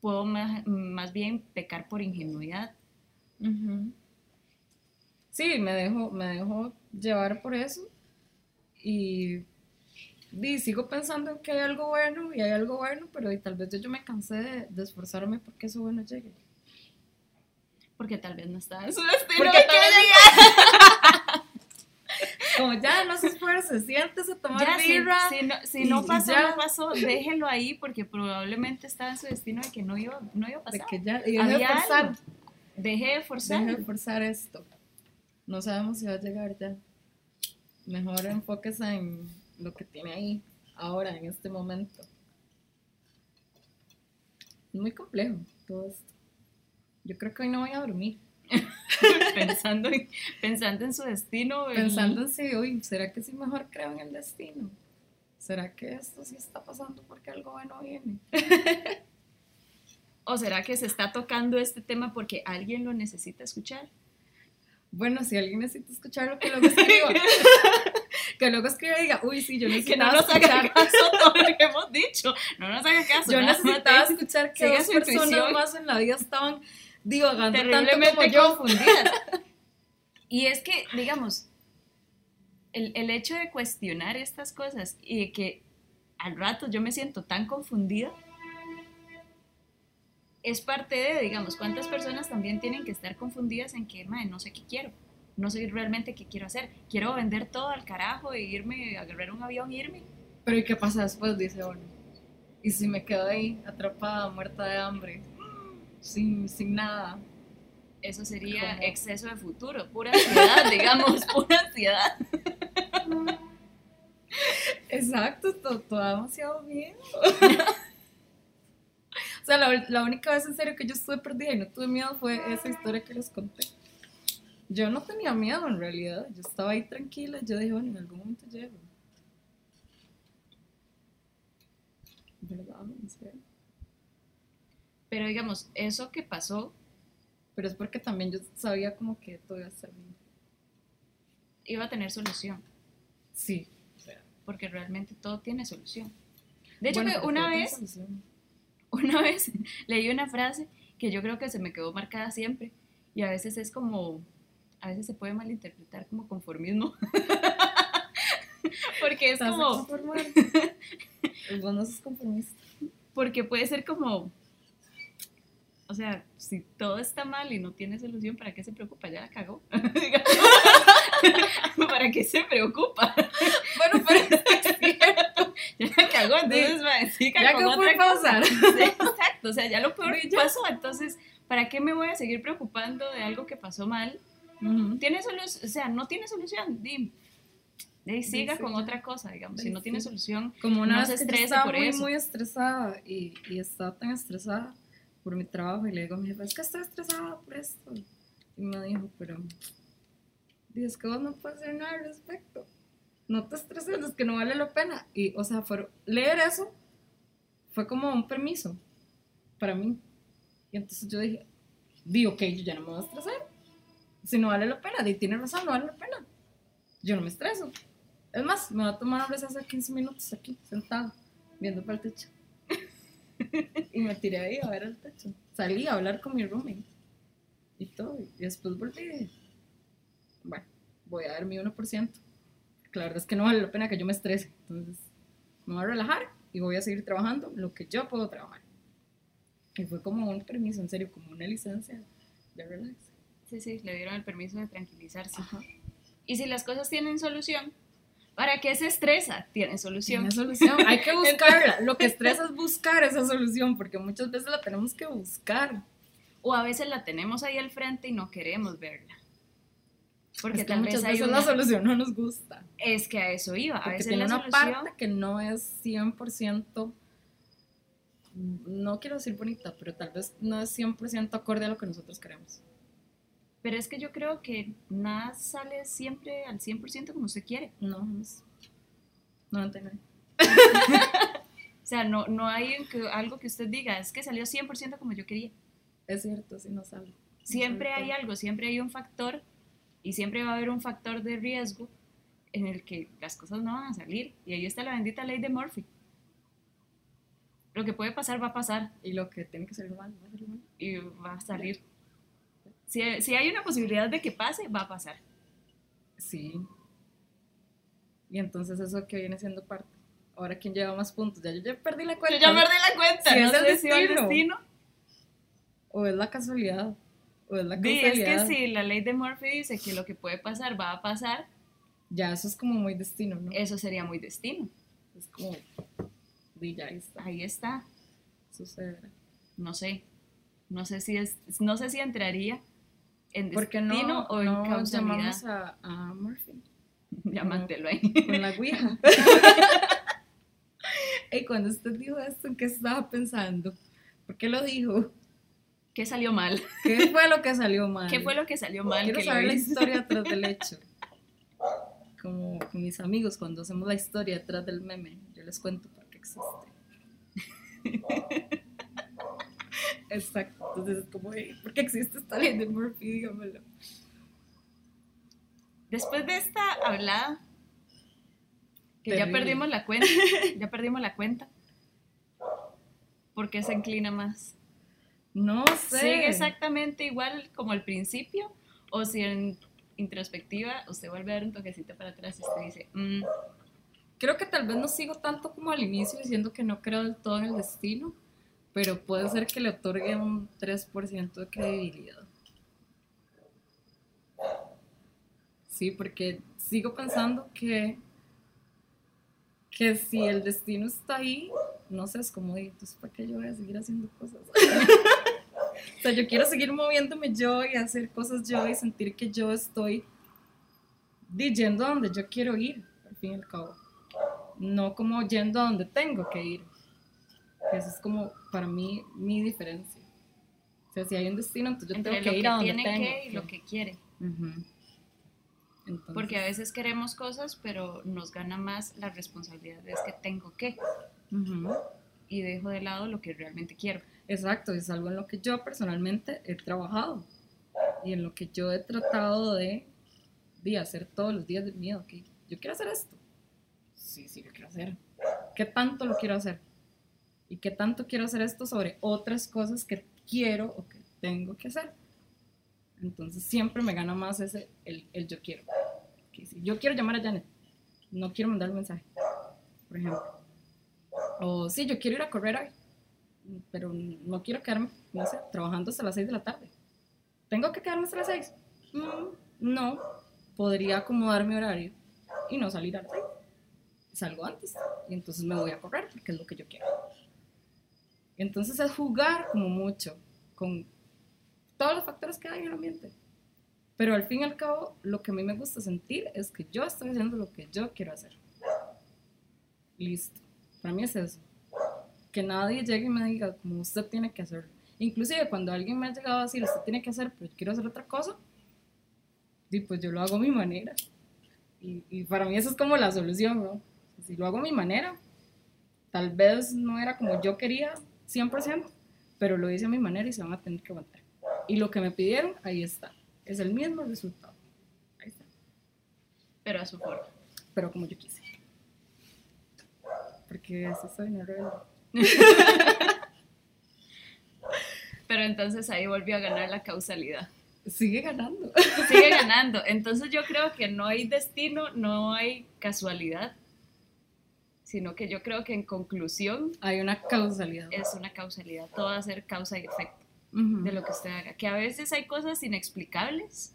puedo más, más bien pecar por ingenuidad. Ujú. Sí, me dejo, me dejo llevar por eso y, y sigo pensando en que hay algo bueno y hay algo bueno, pero y tal vez yo, yo me cansé de, de esforzarme porque eso bueno llegue. Porque tal vez no está en su destino. Porque que tal vez. Como ya, no se esfuerce, siéntese a tomar Ya, si, birra. si no, si no pasó, ya. no pasó, déjelo ahí porque probablemente está en su destino de que no iba, no iba a de pasar. que ya, y de Había forzar. Deje de forzar. deje de forzar esto. No sabemos si va a llegar ya. Mejor enfóquese en lo que tiene ahí, ahora, en este momento. Es muy complejo todo esto. Yo creo que hoy no voy a dormir. <laughs> pensando, en, pensando en su destino. en- Pensando en si, uy, ¿será que sí mejor creo en el destino? ¿Será que esto sí está pasando porque algo bueno viene? <laughs> ¿O será que se está tocando este tema porque alguien lo necesita escuchar? Bueno, si alguien necesita escucharlo, que luego escriba. <laughs> que luego escriba y diga, uy, sí, yo <laughs> Que necesitaba no nos haga escuchar. caso <laughs> todo lo que hemos dicho. No nos haga caso. Yo necesitaba de- escuchar que dos personas intuición. más en la vida estaban divagando tanto como terriblemente yo. confundidas. <laughs> Y es que, digamos, el, el hecho de cuestionar estas cosas y de que al rato yo me siento tan confundida, es parte de, digamos, cuántas personas también tienen que estar confundidas en que, "Mae, no sé qué quiero, no sé realmente qué quiero hacer, quiero vender todo al carajo e irme, agarrar un avión e irme. Pero ¿y qué pasa después? Dice uno. Y si me quedo ahí, atrapada, muerta de hambre, sin, sin nada. Eso sería exceso de futuro, pura ansiedad, <laughs> digamos, pura ansiedad. Exacto, todo, todo demasiado bien. <laughs> o sea, la, la única vez en serio que yo estuve perdida y no tuve miedo fue esa historia que les conté. Yo no tenía miedo en realidad, yo estaba ahí tranquila, yo dije, bueno, en algún momento llego. ¿Verdad? En serio. Pero digamos, eso que pasó Pero es porque también yo sabía como que todo iba a estar bien. iba a tener solución, Sí. porque realmente todo tiene solución. De hecho, Bueno, que una vez, <laughs> una vez leí una frase que yo creo que se me quedó marcada siempre y a veces es como, a veces se puede malinterpretar como conformismo. <laughs> porque es como, conformar. <laughs> Vos no sos conformista. porque puede ser como, o sea, si todo está mal y no tiene solución, ¿para qué se preocupa? Ya la cagó. <laughs> ¿Para qué se preocupa? Bueno, pero es cierto. Ya la cagó, entonces va a decir Ya que fue pausar. Exacto, o sea, ya lo peor pasó, entonces, ¿para qué me voy a seguir preocupando de algo que pasó mal? ¿Tiene solución? O sea, no tiene solución, Dim. De siga sí, con otra cosa, digamos. Si no tiene solución, Como una No vez se que yo estaba por muy, eso. muy estresada y, y estaba tan estresada por mi trabajo y le digo a mi jefe, es que estoy estresada por esto. Y me dijo, pero es que vos no puedes hacer nada al respecto. No te estreses, es que no vale la pena. Y, o sea, fue- leer eso fue como un permiso para mí. Y entonces yo dije, di, ok, yo ya no me voy a estresar. Si no vale la pena, di, tiene razón, no vale la pena. Yo no me estreso. Es más, me voy a tomar un receso de 15 minutos aquí, sentada, viendo para el techo. <laughs> y me tiré ahí a ver el techo. Salí a hablar con mi roommate y todo. Y después volví bueno, voy a dar mi 1%. Que la verdad es que no vale la pena que yo me estrese. Entonces, me voy a relajar y voy a seguir trabajando lo que yo puedo trabajar. Y fue como un permiso, en serio, como una licencia de relax. Sí, sí, le dieron el permiso de tranquilizarse. Y si las cosas tienen solución, ¿para qué se estresa? Tiene solución. Tiene <laughs> solución. Hay que buscarla. Lo que estresa es buscar esa solución, porque muchas veces la tenemos que buscar. O a veces la tenemos ahí al frente y no queremos verla. Porque es que tal muchas vez veces una... la solución no nos gusta. Es que a eso iba. A veces tiene la una solución... parte que no es 100%, no quiero decir bonita, pero tal vez no es 100% acorde a lo que nosotros queremos. Pero es que yo creo que nada sale siempre al 100% como usted quiere. No, es 99. <laughs> O sea, no, no hay algo que usted diga, es que salió 100% como yo quería. Es cierto, así no sale. Siempre No sale hay todo. algo, siempre hay un factor y siempre va a haber un factor de riesgo en el que las cosas no van a salir. Y ahí está la bendita ley de Murphy. Lo que puede pasar va a pasar Y lo que tiene que salir mal, va a salir mal. y va a salir. Si, si hay una posibilidad de que pase, va a pasar. Sí. Y entonces eso que viene siendo parte. Ahora, ¿quién lleva más puntos? Ya yo ya perdí la cuenta. Yo ya perdí la cuenta, Si no es el va el destino. destino. O es la casualidad. O es la Di, es que si la ley de Murphy dice que lo que puede pasar va a pasar, Ya eso es como muy destino, ¿no? eso sería muy destino. Es como. di, ya ahí está. Ahí está. Sucederá. No sé. No sé si es, no sé si entraría en ¿Por qué destino no, o en no causalidad. llamamos a, a Murphy? <laughs> Mándelo ahí. Con la Ouija. <laughs> y cuando usted dijo esto, ¿en qué estaba pensando? ¿Por qué lo dijo? ¿Qué salió mal? ¿Qué fue lo que salió <laughs> mal? ¿Qué fue lo que salió mal? Quiero que saber la historia detrás del hecho. Como con mis amigos, cuando hacemos la historia detrás del meme, yo les cuento por qué existe. <laughs> Exacto. Entonces es como, "Ey, ¿por qué existe esta ley de Murphy? Dígamelo. Después de esta hablada, que ya Terrible. perdimos la cuenta, <laughs> ya perdimos la cuenta. ¿Por qué se inclina más? No sé. ¿Sigue exactamente igual como al principio? ¿O si en introspectiva usted vuelve a dar un toquecito para atrás y usted dice, "Mm, Creo que tal vez no sigo tanto como al inicio diciendo que no creo del todo en el destino, pero puede ser que le otorgue un 3% de credibilidad. Sí, porque sigo pensando que, que si el destino está ahí, no sé, es como, "Ey, entonces ¿para qué yo voy a seguir haciendo cosas? <laughs> o sea, yo quiero seguir moviéndome yo y hacer cosas yo y sentir que yo estoy yendo a donde yo quiero ir, al fin y al cabo. No como yendo a donde tengo que ir. Esa es como para mí mi diferencia. O sea, si hay un destino, entonces yo entre tengo que que ir a donde tiene tengo. que y lo que quiere? Ujú. Entonces, Porque a veces queremos cosas, pero nos gana más la responsabilidad de es que tengo que ujú. y dejo de lado lo que realmente quiero. Exacto, es algo en lo que yo personalmente he trabajado y en lo que yo he tratado de, de hacer todos los días de mi vida. ok, Yo quiero hacer esto. Sí, sí, lo quiero hacer. ¿Qué tanto lo quiero hacer? ¿Y qué tanto quiero hacer esto sobre otras cosas que quiero o que tengo que hacer? Entonces siempre me gana más ese, el, el yo quiero. Que si yo quiero llamar a Janet, no quiero mandar un mensaje, por ejemplo. O sí, yo quiero ir a correr hoy pero no quiero quedarme, no sé, trabajando hasta las 6 de la tarde. ¿Tengo que quedarme hasta las 6? no, podría acomodar mi horario y no salir a las 6. Salgo antes y entonces me voy a correr porque es lo que yo quiero. Entonces es jugar como mucho con todos los factores que hay en el ambiente. Pero al fin y al cabo, lo que a mí me gusta sentir es que yo estoy haciendo lo que yo quiero hacer. Listo. Para mí es eso que nadie llegue y me diga como usted tiene que hacerlo. Inclusive cuando alguien me ha llegado a decir usted tiene que hacer, pero yo quiero hacer otra cosa, y pues yo lo hago a mi manera. Y, y para mí eso es como la solución, ¿no? Si lo hago a mi manera, tal vez no era como yo quería 100%, pero lo hice a mi manera y se van a tener que aguantar. Y lo que me pidieron, ahí está. Es el mismo resultado. Ahí está. Pero a su forma. Pero como yo quise. Porque así soy, rebelde. <laughs> Pero entonces ahí volvió a ganar la causalidad. Sigue ganando. Sigue ganando. Entonces yo creo que no hay destino, no hay casualidad, sino que yo creo que en conclusión Hay una causalidad. es una causalidad. Todo va a ser causa y efecto de lo que usted haga. Que a veces hay cosas inexplicables,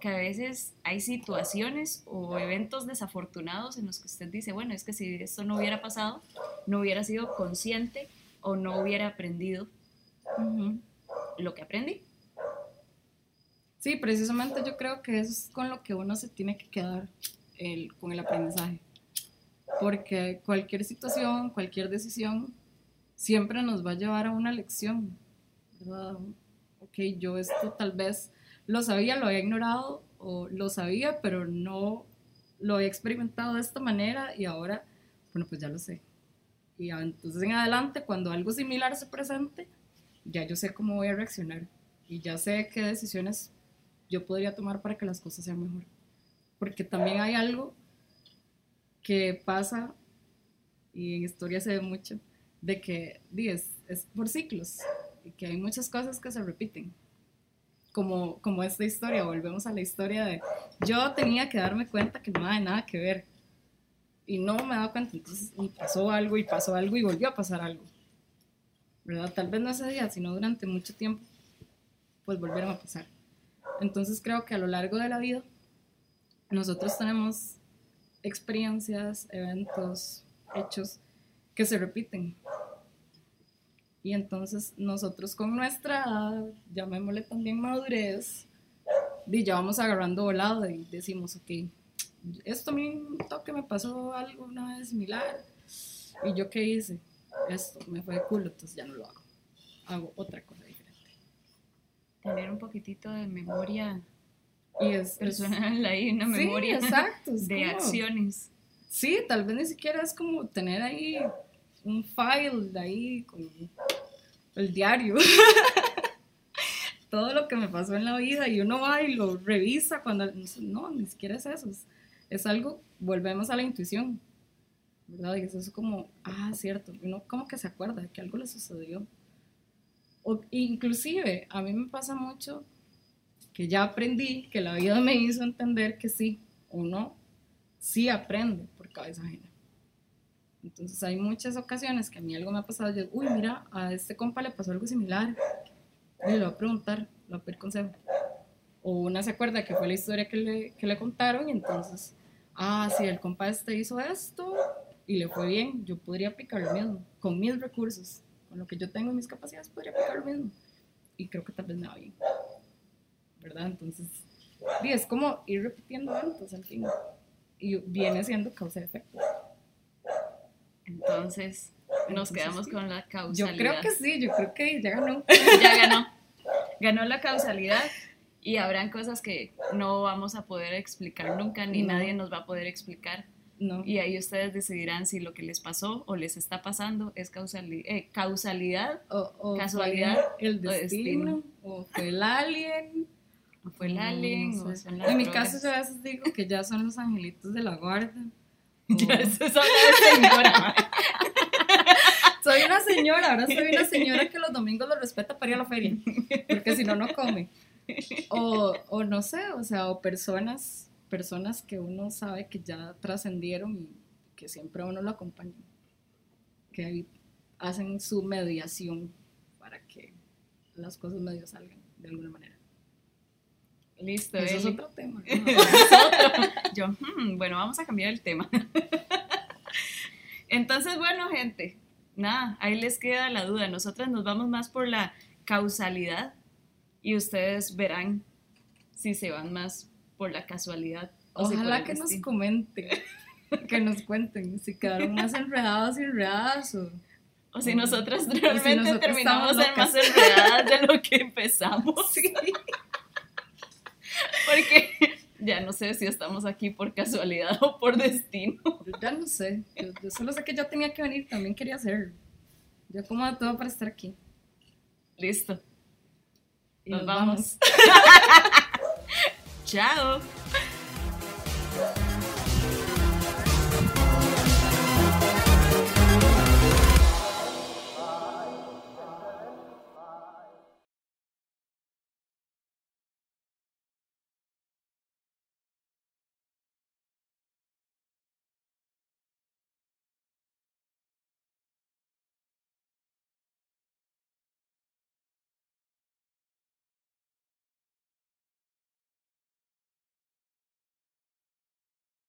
que a veces hay situaciones o eventos desafortunados en los que usted dice, bueno, es que si esto no hubiera pasado, no hubiera sido consciente o no hubiera aprendido lo que aprendí. Sí, precisamente yo creo que eso es con lo que uno se tiene que quedar el, con el aprendizaje. Porque cualquier situación, cualquier decisión, siempre nos va a llevar a una lección. ¿verdad? Ok, yo esto tal vez lo sabía, lo había ignorado o lo sabía, pero no lo había experimentado de esta manera y ahora, bueno, pues ya lo sé. Y entonces en adelante, cuando algo similar se presente, ya yo sé cómo voy a reaccionar y ya sé qué decisiones yo podría tomar para que las cosas sean mejor. Porque también hay algo que pasa, y en historia se ve mucho, de que es, es por ciclos, y que hay muchas cosas que se repiten. Como, como esta historia, volvemos a la historia de yo tenía que darme cuenta que no hay nada que ver. Y no me dado cuenta, entonces y pasó algo y pasó algo y volvió a pasar algo. ¿Verdad? Tal vez no ese día, sino durante mucho tiempo, pues volvieron a pasar. Entonces creo que a lo largo de la vida nosotros tenemos experiencias, eventos, hechos que se repiten. Y entonces nosotros con nuestra llamémosle también madurez, y ya vamos agarrando volado y decimos, ok, esto a mí toque me pasó algo una vez similar. ¿Y yo qué hice? Esto me fue de culo, entonces ya no lo hago. Hago otra cosa tener un poquitito de memoria y es, personal ahí, una memoria <laughs> de acciones. Sí, tal vez ni siquiera es como tener ahí un file de ahí con el diario. <laughs> Todo lo que me pasó en la vida y uno va y lo revisa cuando... No, ni siquiera es eso. Es, algo, volvemos a la intuición. ¿Verdad? Y es eso como, ah, cierto. Uno como que se acuerda que algo le sucedió o, inclusive, a mí me pasa mucho que ya aprendí, que la vida me hizo entender que sí, uno sí aprende por cabeza ajena. Entonces hay muchas ocasiones que a mí algo me ha pasado, yo, uy, mira, a este compa le pasó algo similar, le voy a preguntar, le voy a pedir consejo. O una se acuerda que fue la historia que le, que le contaron y entonces, ah, sí, el compa este hizo esto y le fue bien, yo podría aplicar lo mismo, con mis recursos con lo que yo tengo en mis capacidades, podría aplicar lo mismo. Y creo que tal vez me va bien. ¿Verdad? Entonces, es como ir repitiendo eventos al fin. Y viene siendo causa y efecto. Entonces, nos quedamos con la causalidad. Yo creo que sí, yo creo que ya ganó. <laughs> ya ganó. Ganó la causalidad y habrán cosas que no vamos a poder explicar nunca, ni nadie nos va a poder explicar. Y ahí ustedes decidirán si lo que les pasó o les está pasando es eh, causalidad, o, casualidad, el destino, o, fue el alien. O fue el alien. en mi caso yo a veces digo que ya son los angelitos de la guarda. <laughs> Ya eso es una señora. soy una señora, ahora soy una señora que los domingos lo respeta para ir a la feria, porque si no, no come. O, o no sé, o sea, o personas personas que uno sabe que ya trascendieron y que siempre uno lo acompaña, que hacen su mediación para que las cosas medio salgan de alguna manera. Listo. Eso es otro tema. <laughs> Yo, hmm, bueno, vamos a cambiar el tema. <laughs> Entonces, bueno, gente, nada, ahí les queda la duda. Nosotras nos vamos más por la causalidad y ustedes verán si se van más por la casualidad. Ojalá que nos comenten, <laughs> que nos cuenten si quedaron más enredados y enredadas o... O si nosotras realmente terminamos ser más enredadas de lo que empezamos. Sí. Porque <laughs> ya no sé si estamos aquí por casualidad o por destino. ya no sé. Yo, solo sé que yo tenía que venir, también quería hacerlo. Yo como todo para estar aquí. Listo. nos, vamos. <laughs> Chao.